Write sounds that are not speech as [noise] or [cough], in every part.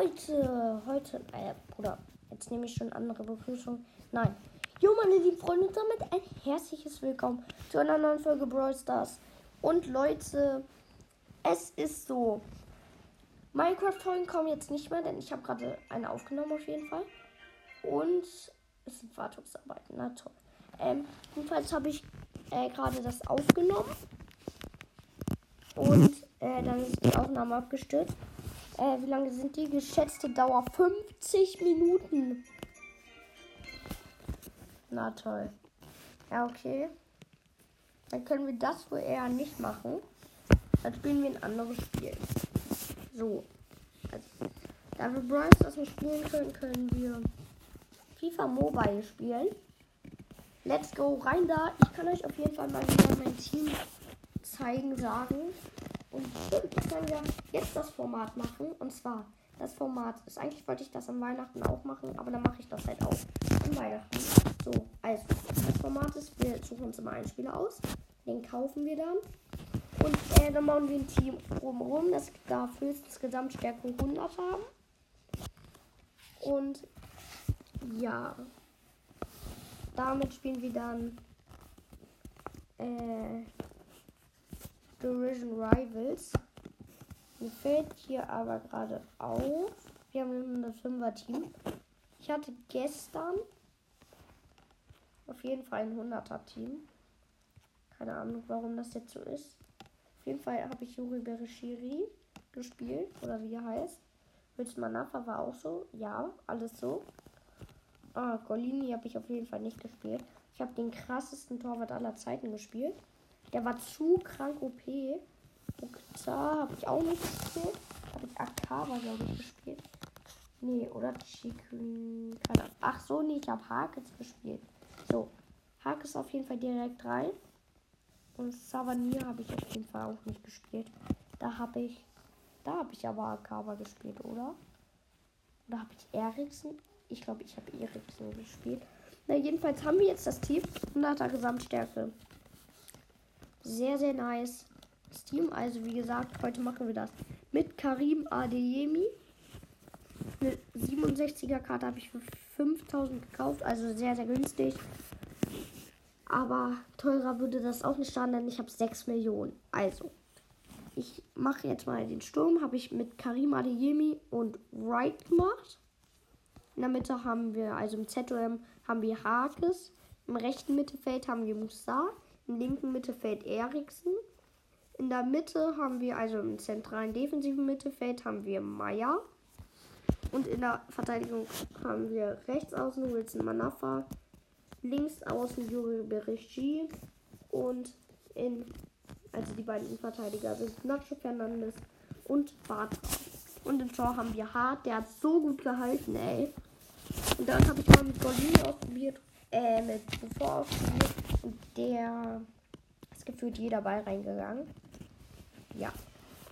Leute, heute, äh, Bruder, jetzt nehme ich schon andere Begrüßung. Nein. Jo, meine lieben Freunde, und damit ein herzliches Willkommen zu einer neuen Folge Brawl Stars. Und Leute, es ist so. Minecraft-Folgen kommen jetzt nicht mehr, denn ich habe gerade eine aufgenommen auf jeden Fall. Und es sind Wartungsarbeiten, na toll. Ähm, jedenfalls habe ich äh, gerade das aufgenommen. Und äh, dann ist die Aufnahme abgestürzt. Äh, wie lange sind die? Geschätzte Dauer 50 Minuten. Na toll. Ja, okay. Dann können wir das wohl eher nicht machen. Dann spielen wir ein anderes Spiel. So. Also, da wir Brawl das nicht spielen können, können wir FIFA Mobile spielen. Let's go rein da. Ich kann euch auf jeden Fall mal wieder mein Team zeigen, sagen. Und ich kann ja jetzt das Format machen. Und zwar, das Format ist, eigentlich wollte ich das an Weihnachten auch machen, aber dann mache ich das halt auch an Weihnachten. So, also, das Format ist, wir suchen uns immer einen Spieler aus. Den kaufen wir dann. Und äh, dann bauen wir ein Team drumherum, das darf höchstens Gesamtstärke 100 haben. Und ja, damit spielen wir dann äh, Division Rivals. Mir fällt hier aber gerade auf, wir haben ein 105er Team. Ich hatte gestern auf jeden Fall ein 100er Team. Keine Ahnung, warum das jetzt so ist. Auf jeden Fall habe ich Yuri Bereshiri gespielt, oder wie er heißt. Manafa war auch so. Ja, alles so. Ah, Golini habe ich auf jeden Fall nicht gespielt. Ich habe den krassesten Torwart aller Zeiten gespielt. Der war zu krank OP. Okta habe ich auch nicht gespielt. Habe ich Akaba, glaube ich, gespielt. Nee, oder Chicken. Ach so, nee, ich habe Hakes gespielt. So, Hakes auf jeden Fall direkt rein. Und Savanier habe ich auf jeden Fall auch nicht gespielt. Da habe ich. Da habe ich aber Akaba gespielt, oder? Oder habe ich Eriksen? Ich glaube, ich habe Eriksen gespielt. Na, jedenfalls haben wir jetzt das Team. 100er Gesamtstärke sehr, sehr nice Team. Also wie gesagt, heute machen wir das mit Karim Adeyemi. Eine 67er Karte habe ich für 5000 gekauft, also sehr, sehr günstig. Aber teurer würde das auch nicht starten, denn ich habe 6 Millionen. Also, ich mache jetzt mal den Sturm. Habe ich mit Karim Adeyemi und Wright gemacht. In der Mitte haben wir, also im ZOM haben wir Hakes. Im rechten Mittelfeld haben wir Musa. Linken Mittelfeld Eriksen. In der Mitte haben wir, also im zentralen defensiven Mittelfeld, haben wir Meier. Und in der Verteidigung haben wir rechts außen Wilson Manafa, links außen Juri Berichi und in, also die beiden Verteidiger sind Nacho Fernandes und Bartra. Und im Tor haben wir Hart, der hat so gut gehalten, ey. Und dann habe ich mal mit Golini ausprobiert, äh, mit Bevor ausprobiert und der ist gefühlt jeder Ball reingegangen. Ja.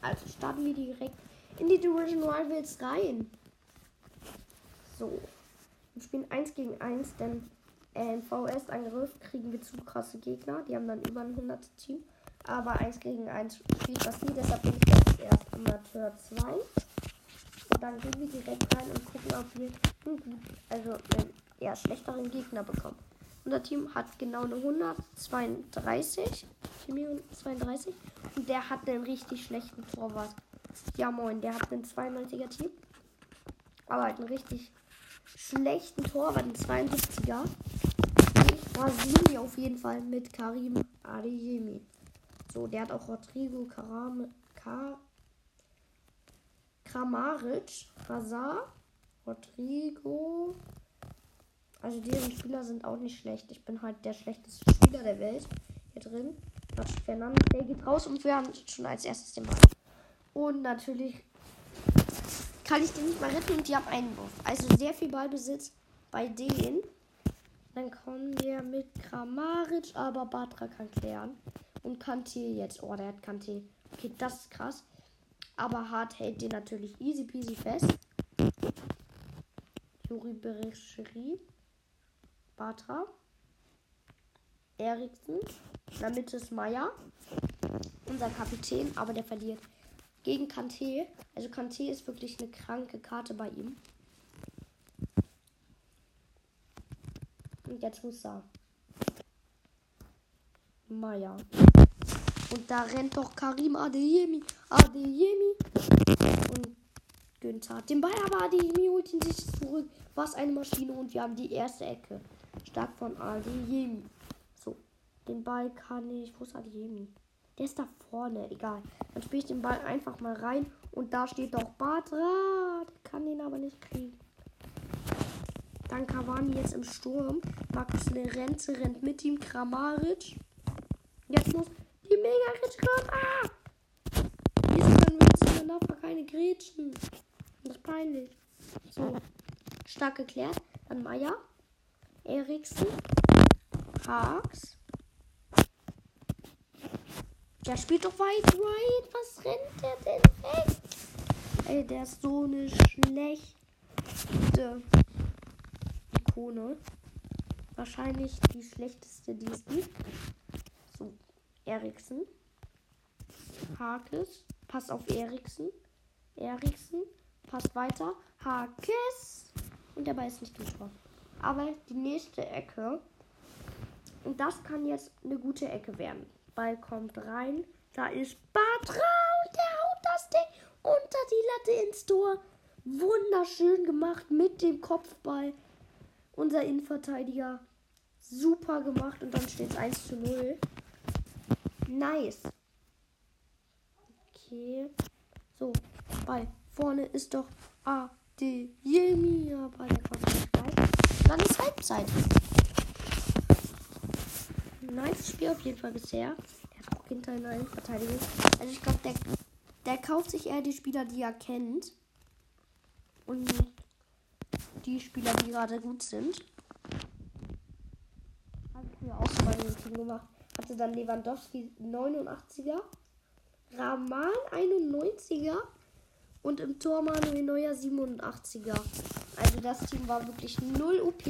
Also starten wir direkt in die Division Rivals rein. So. Wir spielen 1 gegen 1, denn äh, im VS-Angriff kriegen wir zu krasse Gegner. Die haben dann über ein 100 Team. Aber 1 gegen 1 spielt das nie, deshalb bin ich jetzt erst Amateur 2. Und dann gehen wir direkt rein und gucken, ob wir einen also einen eher schlechteren Gegner bekommen. Unser Team hat genau eine 132. 32. Und der hat einen richtig schlechten Torwart. Ja moin, der hat einen 92er Team. Aber halt einen richtig schlechten Torwart, einen 72er. Ich rasiere auf jeden Fall mit Karim Adeyemi. So, der hat auch Rodrigo Karam, Ka, Kramaric, Hazard, Rodrigo, also diese Spieler sind auch nicht schlecht. Ich bin halt der schlechteste Spieler der Welt hier drin. Fernando, der geht raus und wir haben schon als erstes den Ball. Und natürlich kann ich den nicht mal retten und die haben einen Wurf. Also sehr viel Ballbesitz bei denen. Dann kommen wir mit Kramaric, aber Batra kann klären. Und Kante jetzt. Oh, der hat Kante. Okay, das ist krass. Aber Hart hält den natürlich easy peasy fest. Juri Berecheri. Batra. Eriksen. In der Mitte ist Meier. Unser Kapitän, aber der verliert gegen Kante. Also Kante ist wirklich eine kranke Karte bei ihm. Und jetzt muss er. Maya. Und da rennt doch Karim Adeyemi. Adeyemi. Und Günther hat den Ball, aber Adeyemi holt ihn sich zurück. Was eine Maschine. Und wir haben die erste Ecke. Stark von Adeyemi. So. Den Ball kann ich. Wo ist Adeyemi? Der ist da vorne. Egal. Dann spiele ich den Ball einfach mal rein. Und da steht doch Batra. Kann den aber nicht kriegen. Dann Cavani jetzt im Sturm. Markus Lerenze rennt mit ihm. Kramaric. Jetzt muss die mega Grätsche kommen. Ah! Wieso können wir jetzt in der keine Grätschen? Das ist peinlich. So. Stark geklärt. Dann Meier. Eriksen. Haaks. Der spielt doch weit, weit. Was rennt der denn weg? Ey, der ist so eine schlechte Ikone. Wahrscheinlich die schlechteste, die es gibt. So, Eriksen. Hakes. Passt auf Eriksen. Eriksen. Passt weiter. Hakes. Und der Ball ist nicht Tor. Aber die nächste Ecke. Und das kann jetzt eine gute Ecke werden. Ball kommt rein. Da ist Batra und der haut das Ding unter die Latte ins Tor. Wunderschön gemacht mit dem Kopfball. Unser Innenverteidiger. Super gemacht und dann steht es 1 zu 0. Nice. Okay. So, Ball. Vorne ist doch Adeyemi. Aber der kommt Dann ist Halbzeit. Nice Spiel auf jeden Fall bisher. Der hat auch hinter in der Verteidigung. Also ich glaube, der, der kauft sich eher die Spieler, die er kennt. Und die Spieler, die gerade gut sind. Habe ich mir auch mal Team gemacht. Hatte dann Lewandowski 89er, Raman 91er und im Tor Manuel Neuer 87er. Also das Team war wirklich null OP.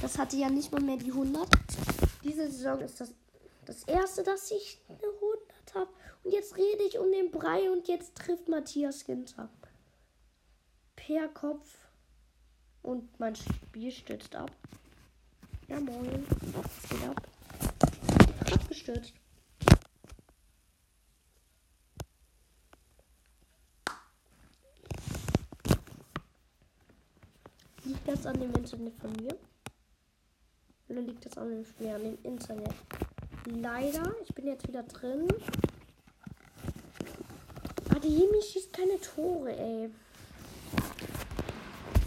Das hatte ja nicht mal mehr die 100. Diese Saison ist das das erste, dass ich eine 100 habe. Und jetzt rede ich um den Brei und jetzt trifft Matthias Ginter. Per Kopf. Und mein Spiel stürzt ab. Ja, moin. Was geht ab? Abgestürzt. Das an dem Internet von mir? Oder liegt das an dem Spiel, an dem Internet? Leider, ich bin jetzt wieder drin. Adeyemi schießt keine Tore, ey.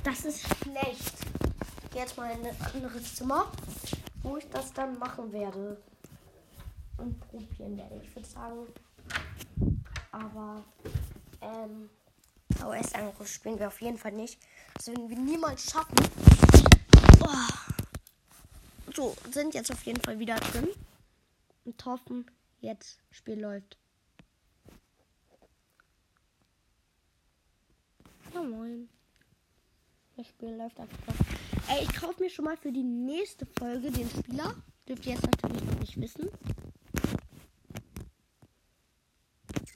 Das ist schlecht. Jetzt mal in ein anderes Zimmer, wo ich das dann machen werde. Und probieren werde, ich würde sagen. Aber, ähm, VS-Angriff spielen wir auf jeden Fall nicht. Das werden wir niemals schaffen. Oh. So, sind jetzt auf jeden Fall wieder drin. Und hoffen, jetzt Spiel läuft. Ja, moin. Das Spiel läuft einfach. Ey, ich kaufe mir schon mal für die nächste Folge den Spieler. Dürft ihr jetzt natürlich noch nicht wissen.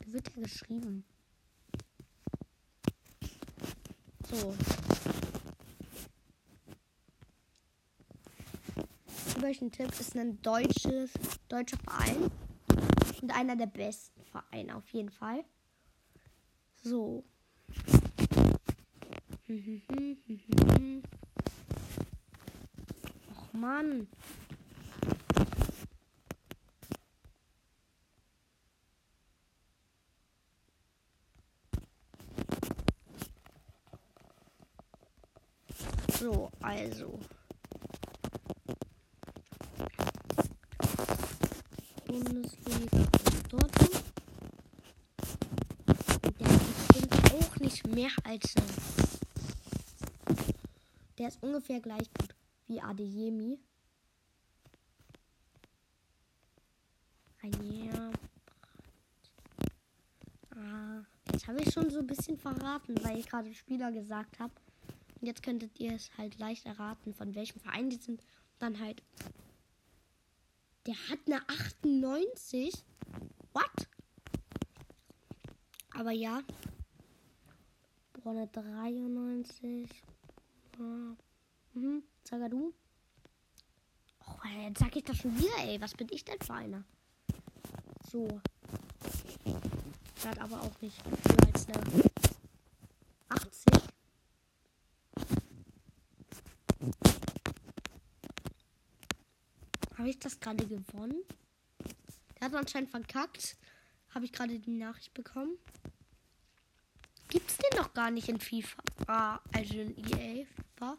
Wird er geschrieben? So. Tipp ist ein deutsches, deutscher Verein. Und einer der besten Vereine auf jeden Fall. So. Och Mann. So, also. Bundesliga Dortmund. Der ist auch nicht mehr als. Der ist ungefähr gleich gut wie Adeyemi. Ja. Ah, jetzt habe ich schon so ein bisschen verraten, weil ich gerade Spieler gesagt habe. Und jetzt könntet ihr es halt leicht erraten, von welchem Verein die sind. Dann halt. Der hat eine 98. What? Aber ja. Bronne 93. Mhm. Zagadou. Oh, jetzt sag ich das schon wieder, ey. Was bin ich denn für einer? So. Hat aber auch nicht höher als eine 80. Habe ich das gerade gewonnen? Der hat anscheinend verkackt. Habe ich gerade die Nachricht bekommen. Gibt's den noch gar nicht in FIFA? Ah, also in EA FIFA.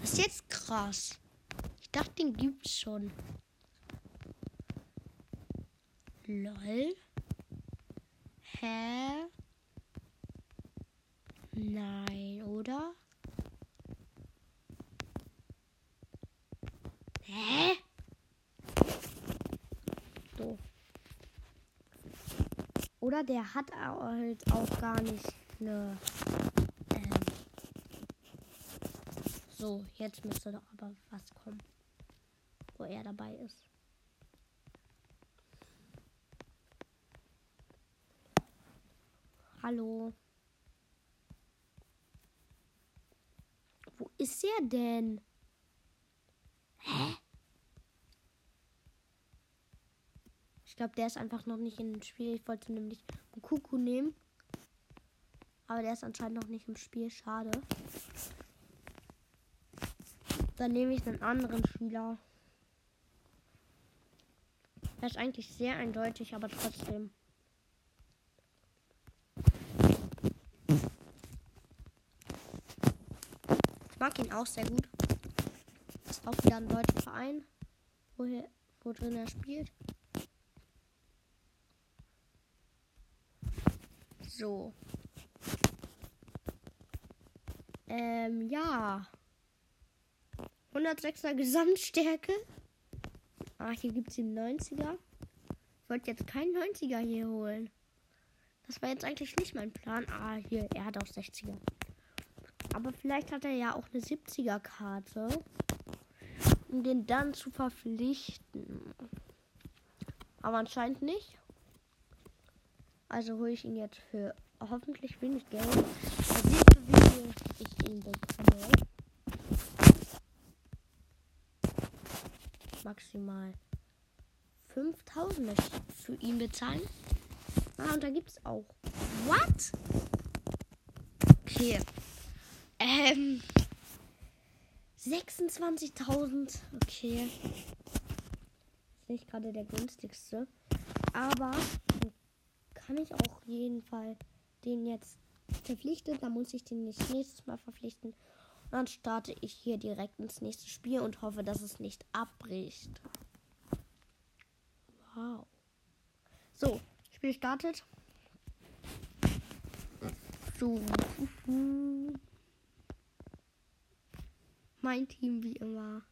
Das ist jetzt krass. Ich dachte, den gibt's schon. Lol. Hä? Nein, oder? Hä? So. Oder der hat halt auch gar nicht eine. Ähm so, jetzt müsste doch aber was kommen, wo er dabei ist. Hallo. Wo ist er denn? Ich glaube, der ist einfach noch nicht im Spiel. Ich wollte nämlich Kuku nehmen. Aber der ist anscheinend noch nicht im Spiel. Schade. Dann nehme ich einen anderen Spieler. Er ist eigentlich sehr eindeutig, aber trotzdem. mag ihn auch sehr gut. Ist auch wieder ein deutscher Verein, wo, er, wo drin er spielt. So. Ähm, ja. 106er Gesamtstärke. Ah, hier gibt es den 90er. Ich wollte jetzt keinen 90er hier holen. Das war jetzt eigentlich nicht mein Plan. Ah, hier, er hat auch 60er. Aber vielleicht hat er ja auch eine 70er-Karte, um den dann zu verpflichten. Aber anscheinend nicht. Also hole ich ihn jetzt für hoffentlich wenig Geld. Wie ich ihn bekomme. Maximal 5000 möchte ich für ihn bezahlen. Ah, und da gibt es auch. What? Okay. Ähm. 26.000. Okay. Ist nicht gerade der günstigste. Aber kann ich auch jeden Fall den jetzt verpflichten. Dann muss ich den nicht nächstes Mal verpflichten. Und dann starte ich hier direkt ins nächste Spiel und hoffe, dass es nicht abbricht. Wow. So, Spiel startet. So. Mein Team wie immer.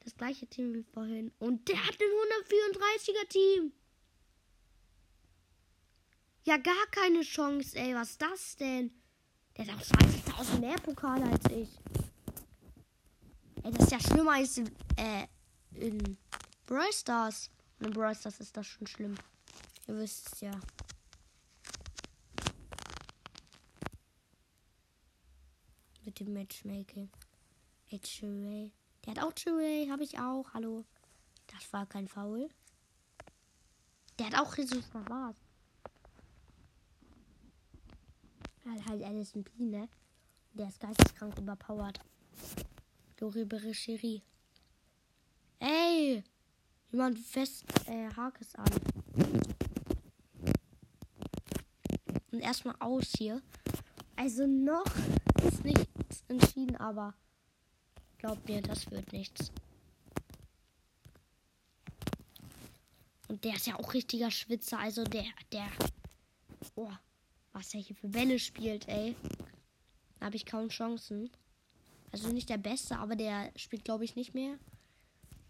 Das gleiche Team wie vorhin. Und der hat ein 134er Team. Ja, gar keine Chance, ey. Was ist das denn? Der hat auch 20.000 mehr Pokale als ich. Ey, das ist ja schlimmer als in, äh, in Brawl Stars. Und in Brawl Stars ist das schon schlimm. Ihr wisst es ja. Mit dem Matchmaking. Jetzt Der hat auch Chirray, habe ich auch. Hallo. Das war kein Foul. Der hat auch Jesus Navas. Halt halt Alison P, ne? Der ist geisteskrank überpowered. Lori Berecherie. Ey! Jemand fest äh, Hakes an. Und erstmal aus hier. Also noch ist nichts entschieden, aber Glaubt mir, das wird nichts. Und der ist ja auch richtiger Schwitzer. Also der, der. Oh, was er hier für Bälle spielt, ey. Da habe ich kaum Chancen. Also nicht der Beste, aber der spielt, glaube ich, nicht mehr.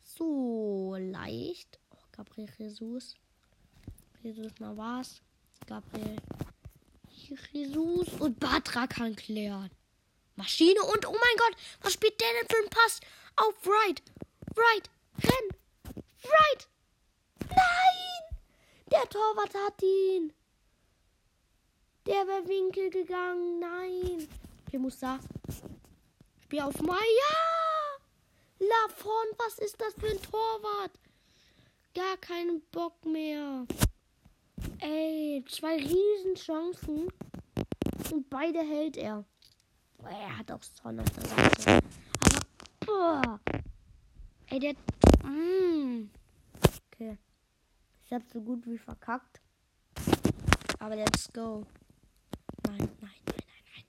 So leicht. Oh, Gabriel Jesus. Jesus mal was. Gabriel Jesus und Batra kann klären. Maschine und oh mein Gott, was spielt der denn für einen Pass? Auf Right, Right, renn, Right. Nein! Der Torwart hat ihn. Der wäre Winkel gegangen. Nein. Hier muss da. Spiel auf Maya. Lafon, was ist das für ein Torwart? Gar keinen Bock mehr. Ey, zwei Riesenchancen. Und beide hält er. Er hat auch Son auf der Seite. Aber, boah. Ey, der. Mm. Okay. Ich hab so gut wie verkackt. Aber let's go. Nein, nein, nein, nein,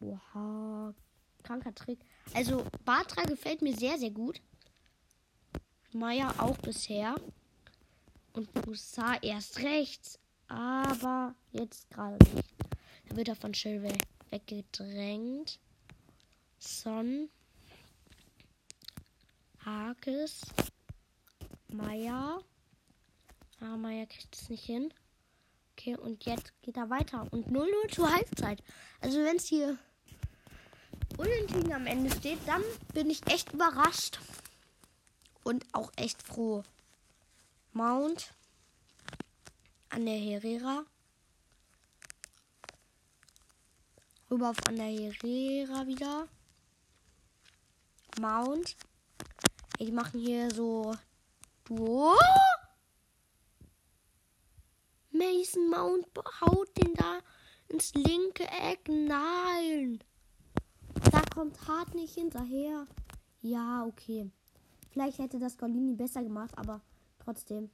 nein. Oha. Kranker Trick. Also, Batra gefällt mir sehr, sehr gut. Maya auch bisher. Und Musa erst rechts. Aber jetzt gerade nicht. Da wird er von Chilwell weggedrängt. Son. Hakes. Maya. Ah, Maya kriegt es nicht hin. Okay, und jetzt geht er weiter. Und 0-0 zur Halbzeit. Also wenn es hier unentschieden am Ende steht, dann bin ich echt überrascht. Und auch echt froh. Mount. An der Herrera. Rüber auf an der Herrera wieder. Mount. Ey, die machen hier so Duo. Mason Mount haut den da ins linke Eck. Nein. Kommt Hart nicht hinterher. Ja, okay. Vielleicht hätte das Golini besser gemacht, aber trotzdem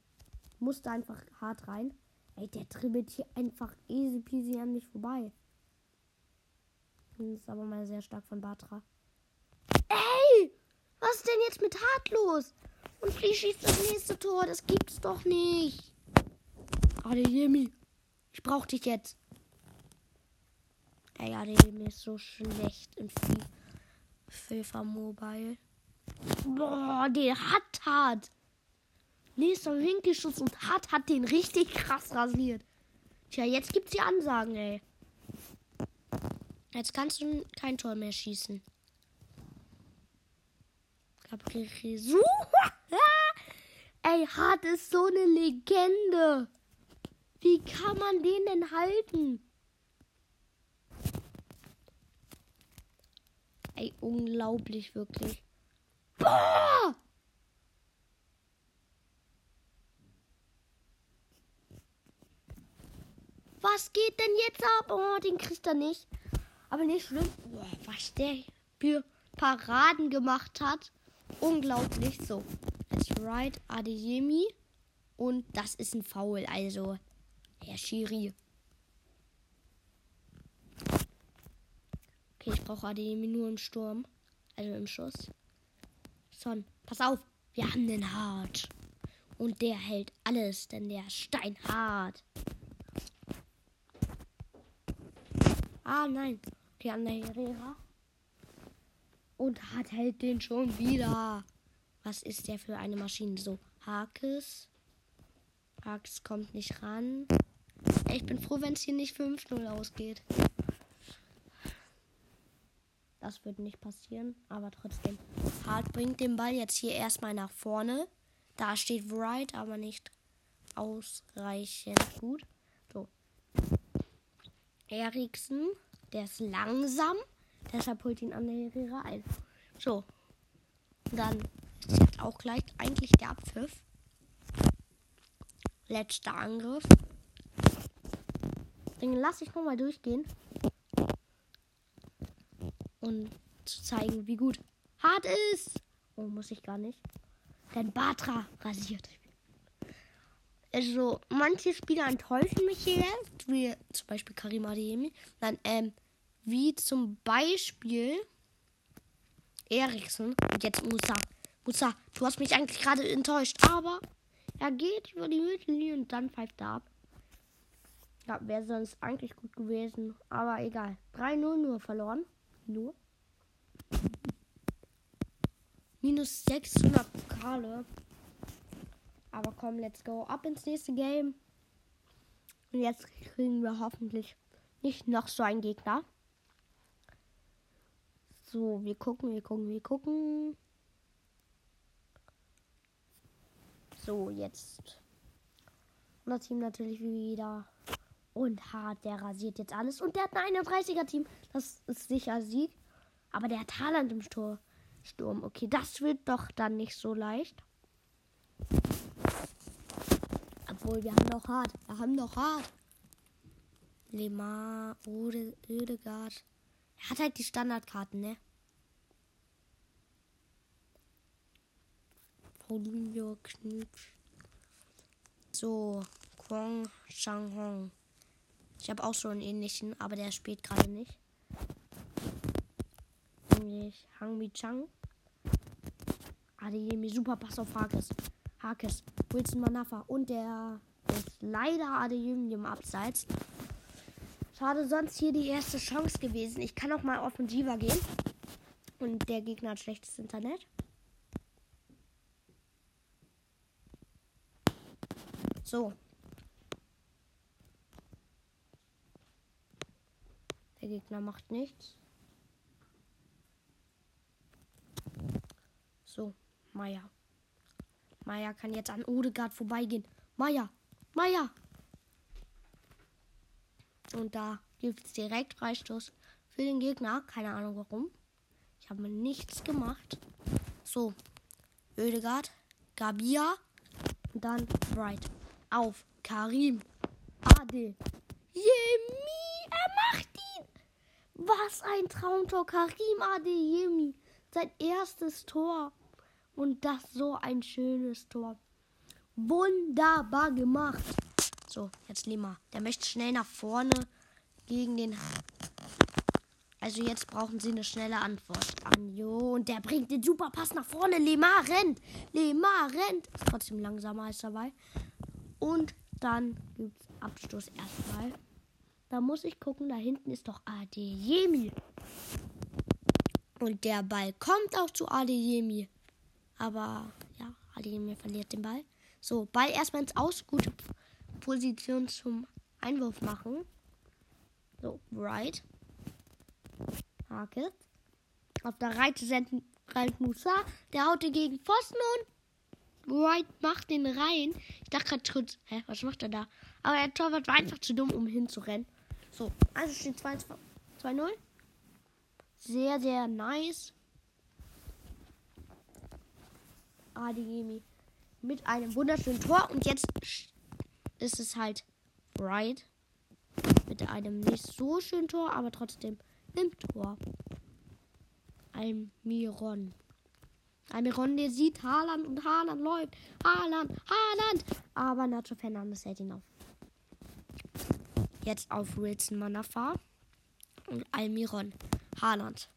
musste einfach hart rein. Ey, der dribbelt hier einfach easy peasy an mich vorbei. Das ist aber mal sehr stark von Batra. Ey! Was ist denn jetzt mit Hart los? Und Flea schießt das nächste Tor. Das gibt's doch nicht. Adeyemi, ich brauch dich jetzt. Ey, Adeyemi ist so schlecht im FIFA Mobile. Boah, der hat hart. Nächster Winkelschuss und hart hat den richtig krass rasiert. Tja, jetzt gibt's die Ansagen, ey. Jetzt kannst du kein Tor mehr schießen. Gabriel Jesus. [laughs] ey, hart ist so eine Legende. Wie kann man den denn halten? Ey, unglaublich, wirklich. Boah! Was geht denn jetzt ab? Oh, den kriegt er nicht. Aber nicht schlimm. Boah, was der für Paraden gemacht hat. Unglaublich. So, jetzt right Adeyemi. Und das ist ein Foul. Also, Herr Schiri. Okay, ich brauche Adeyemi nur im Sturm. Also im Schuss. Son, pass auf. Wir haben den Hart. Und der hält alles, denn der ist steinhart. Ah, nein. Okay, an der Herrera. Und Hart hält den schon wieder. Was ist der für eine Maschine? So, Hakes. Hakes kommt nicht ran. Ich bin froh, wenn es hier nicht 5-0 ausgeht. Das wird nicht passieren, aber trotzdem. Hart bringt den Ball jetzt hier erstmal nach vorne. Da steht Wright, aber nicht ausreichend gut. So. Eriksen, der ist langsam. Deshalb holt ihn an der Herrera ein. So. Dann ist jetzt auch gleich eigentlich der Abpfiff. Letzter Angriff. Den lasse ich nochmal durchgehen und zu zeigen, wie gut hart ist. Oh, muss ich gar nicht. Denn Batra rasiert. Also, manche Spieler enttäuschen mich hier, wie zum Beispiel Karim Adeyemi. Dann, ähm, wie zum Beispiel Eriksen und jetzt Musa. Musa, du hast mich eigentlich gerade enttäuscht, aber er geht über die Mittellinie und dann pfeift er ab. Ja, wäre sonst eigentlich gut gewesen, aber egal. 3-0 nur verloren. Nur. Minus 600 Pokale. Aber komm, let's go. Ab ins nächste Game. Und jetzt kriegen wir hoffentlich nicht noch so einen Gegner. So, wir gucken, wir gucken, wir gucken. So, jetzt Unser Team natürlich wieder. Und hart, der rasiert jetzt alles. Und der hat ein 31er-Team. Das ist sicher Sieg. Aber der hat Haaland im Sturm. Okay, das wird doch dann nicht so leicht. Obwohl, wir haben noch hart. Wir haben noch hart. Lemar, Ode, Ödegard. Er hat halt die Standardkarten, ne? Paulinho, Knüpf. So, Kwong Changhong. Ich habe auch so einen ähnlichen, aber der spielt gerade nicht. Nämlich Hangmi Chang. Adeyemi, super Pass auf Hakes. Hakes, Wilson Manafa. Und der ist leider Adeyemi im Abseits. Schade, sonst hier die erste Chance gewesen. Ich kann auch mal offensiver gehen. Und der Gegner hat schlechtes Internet. So. Der Gegner macht nichts. So, Meier. Meier kann jetzt an Odegaard vorbeigehen. Meier, Meier. Und da gibt es direkt Freistoß für den Gegner. Keine Ahnung warum. Ich habe nichts gemacht. So, Oedegaard, Gabia und dann Bright auf Karim Ade. Jemi, macht ihn. Was ein Traumtor. Karim Ade Jemi. Sein erstes Tor. Und das so ein schönes Tor. Wunderbar gemacht. So, jetzt Lima. Der möchte schnell nach vorne gegen den. Also jetzt brauchen sie eine schnelle Antwort. Anjo. Und der bringt den super Pass nach vorne. Lima rennt. Lima rennt. Ist trotzdem langsamer als dabei. Und dann gibt es Abstoß erstmal. Da muss ich gucken, da hinten ist doch Adeyemi. Und der Ball kommt auch zu Adeyemi. Aber ja, Adeyemi verliert den Ball. So, Ball erstmal ins Aus. Gute Position zum Einwurf machen. So, right. Hake. Auf der Reite senden Ralf Musa. Der haut gegen Pfosten und Wright macht den rein. Ich dachte gerade kurz, hä, was macht er da? Aber der Torwart war einfach zu dumm, um hinzurennen. So, also steht 2-0. Sehr, sehr nice. Adeyemi mit einem wunderschönen Tor. Und jetzt ist es halt Wright mit einem nicht so schönen Tor, aber trotzdem im Tor. Almiron. Almiron, der sieht Haaland und Haaland läuft. Haaland, Haaland. Aber Nacho Fernandes hält ihn auf. Jetzt auf Wilson Manafa und Almiron. Haaland.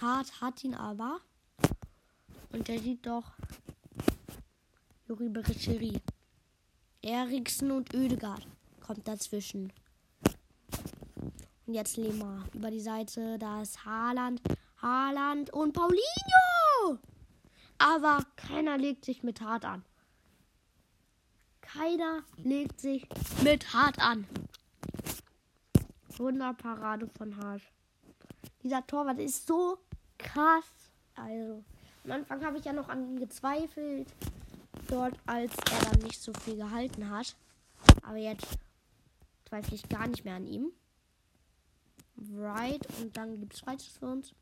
Hart hat ihn aber. Und der sieht doch Juri Bericheri. Eriksen und Ödegard kommt dazwischen. Und jetzt Lema über die Seite. Da ist Haaland. Haaland und Paulinho. Aber keiner legt sich mit hart an. Keiner legt sich mit hart an. Wunderparade von Hart. Dieser Torwart ist so krass. Also, am Anfang habe ich ja noch an ihm gezweifelt. Dort, als er dann nicht so viel gehalten hat. Aber jetzt zweifle ich gar nicht mehr an ihm. Right. Und dann gibt es Freistoß für uns.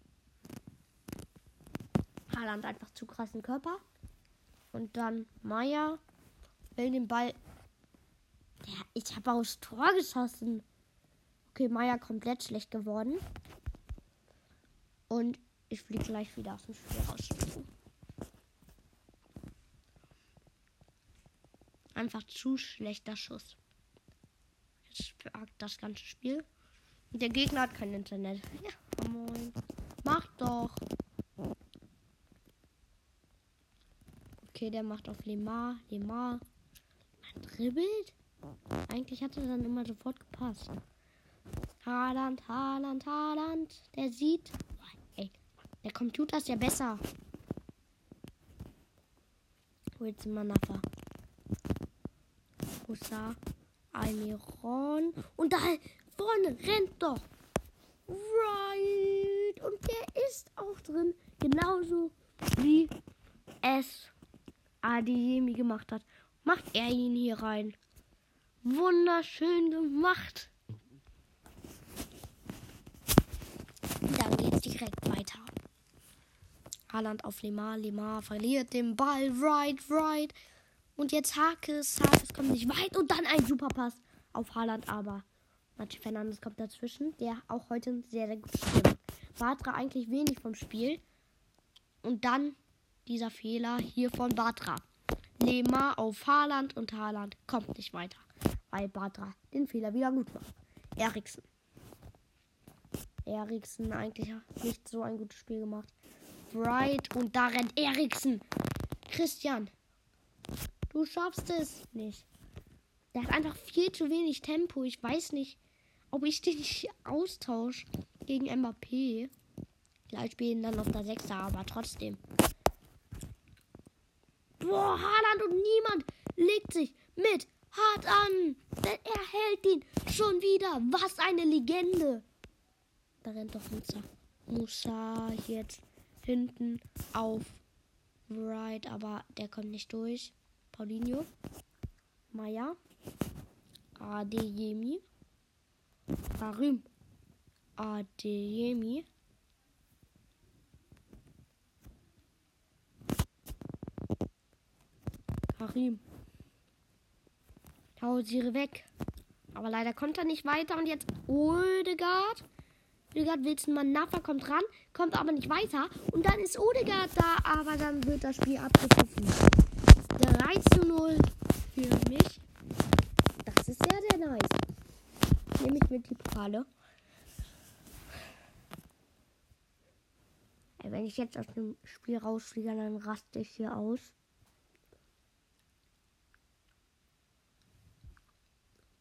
Haaland einfach zu krassen Körper. Und dann Meier will den Ball. Ja, ich habe aufs Tor geschossen. Okay, Meier komplett schlecht geworden. Und ich fliege gleich wieder aus dem Spiel raus. Einfach zu schlechter Schuss. Jetzt verhakt das ganze Spiel. Und der Gegner hat kein Internet. Ja, moin. Mach doch. Okay, der macht auf Lemar. Lemar. Dribbelt. Eigentlich hat er dann immer sofort gepasst. Haaland, Haaland, Haaland. Der sieht. Ey, der Computer ist ja besser. Wilson Manafa. Musa. Almiron. Und da vorne rennt doch. Right. Und der ist auch drin. Genauso wie es Adeyemi gemacht hat. Macht er ihn hier rein. Wunderschön gemacht. Dann geht's direkt weiter. Haaland auf Lemar. Lemar verliert den Ball. Right, right. Und jetzt Hakes. Hakes kommt nicht weit. Und dann ein Superpass auf Haaland. Aber Mathieu Fernandes kommt dazwischen. Der auch heute sehr, sehr gut spielt. Batra eigentlich wenig vom Spiel. Und dann dieser Fehler hier von Batra. Lemar auf Haaland und Haaland kommt nicht weiter. Weil Batra den Fehler wieder gut macht. Eriksen. Eriksen eigentlich nicht so ein gutes Spiel gemacht. Bright und da rennt Eriksen. Christian, du schaffst es nicht. Der hat einfach viel zu wenig Tempo. Ich weiß nicht, ob ich den nicht austausche gegen Mbappé. Vielleicht spielen dann auf der 6 aber trotzdem. Boah, Haaland und niemand legt sich mit hart an. Denn er hält ihn schon wieder. Was eine Legende. Da rennt doch Musa. Musa jetzt hinten auf Right, aber der kommt nicht durch. Paulinho. Maya. Adeyemi. Karim. Adeyemi. Karim. Pausiere weg. Aber leider kommt er nicht weiter. Und jetzt Odegaard. Odegaard Wilson Naffa kommt ran, kommt aber nicht weiter. Und dann ist Odegaard da, aber dann wird das Spiel abgepfiffen. 3 zu 0 für mich. Das ist sehr, sehr nice. Nehme ich mit die Pokale. Wenn ich jetzt aus dem Spiel rausfliege, dann raste ich hier aus.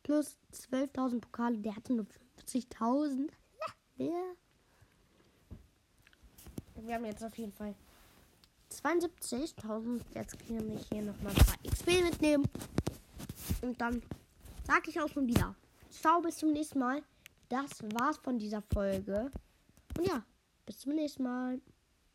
Plus 12.000 Pokale, der hatte nur 50.000. Ja. Wir haben jetzt auf jeden Fall 72.000. Jetzt kann ich hier nochmal ein paar XP mitnehmen. Und dann sage ich auch schon wieder. Ciao, bis zum nächsten Mal. Das war's von dieser Folge. Und ja, bis zum nächsten Mal.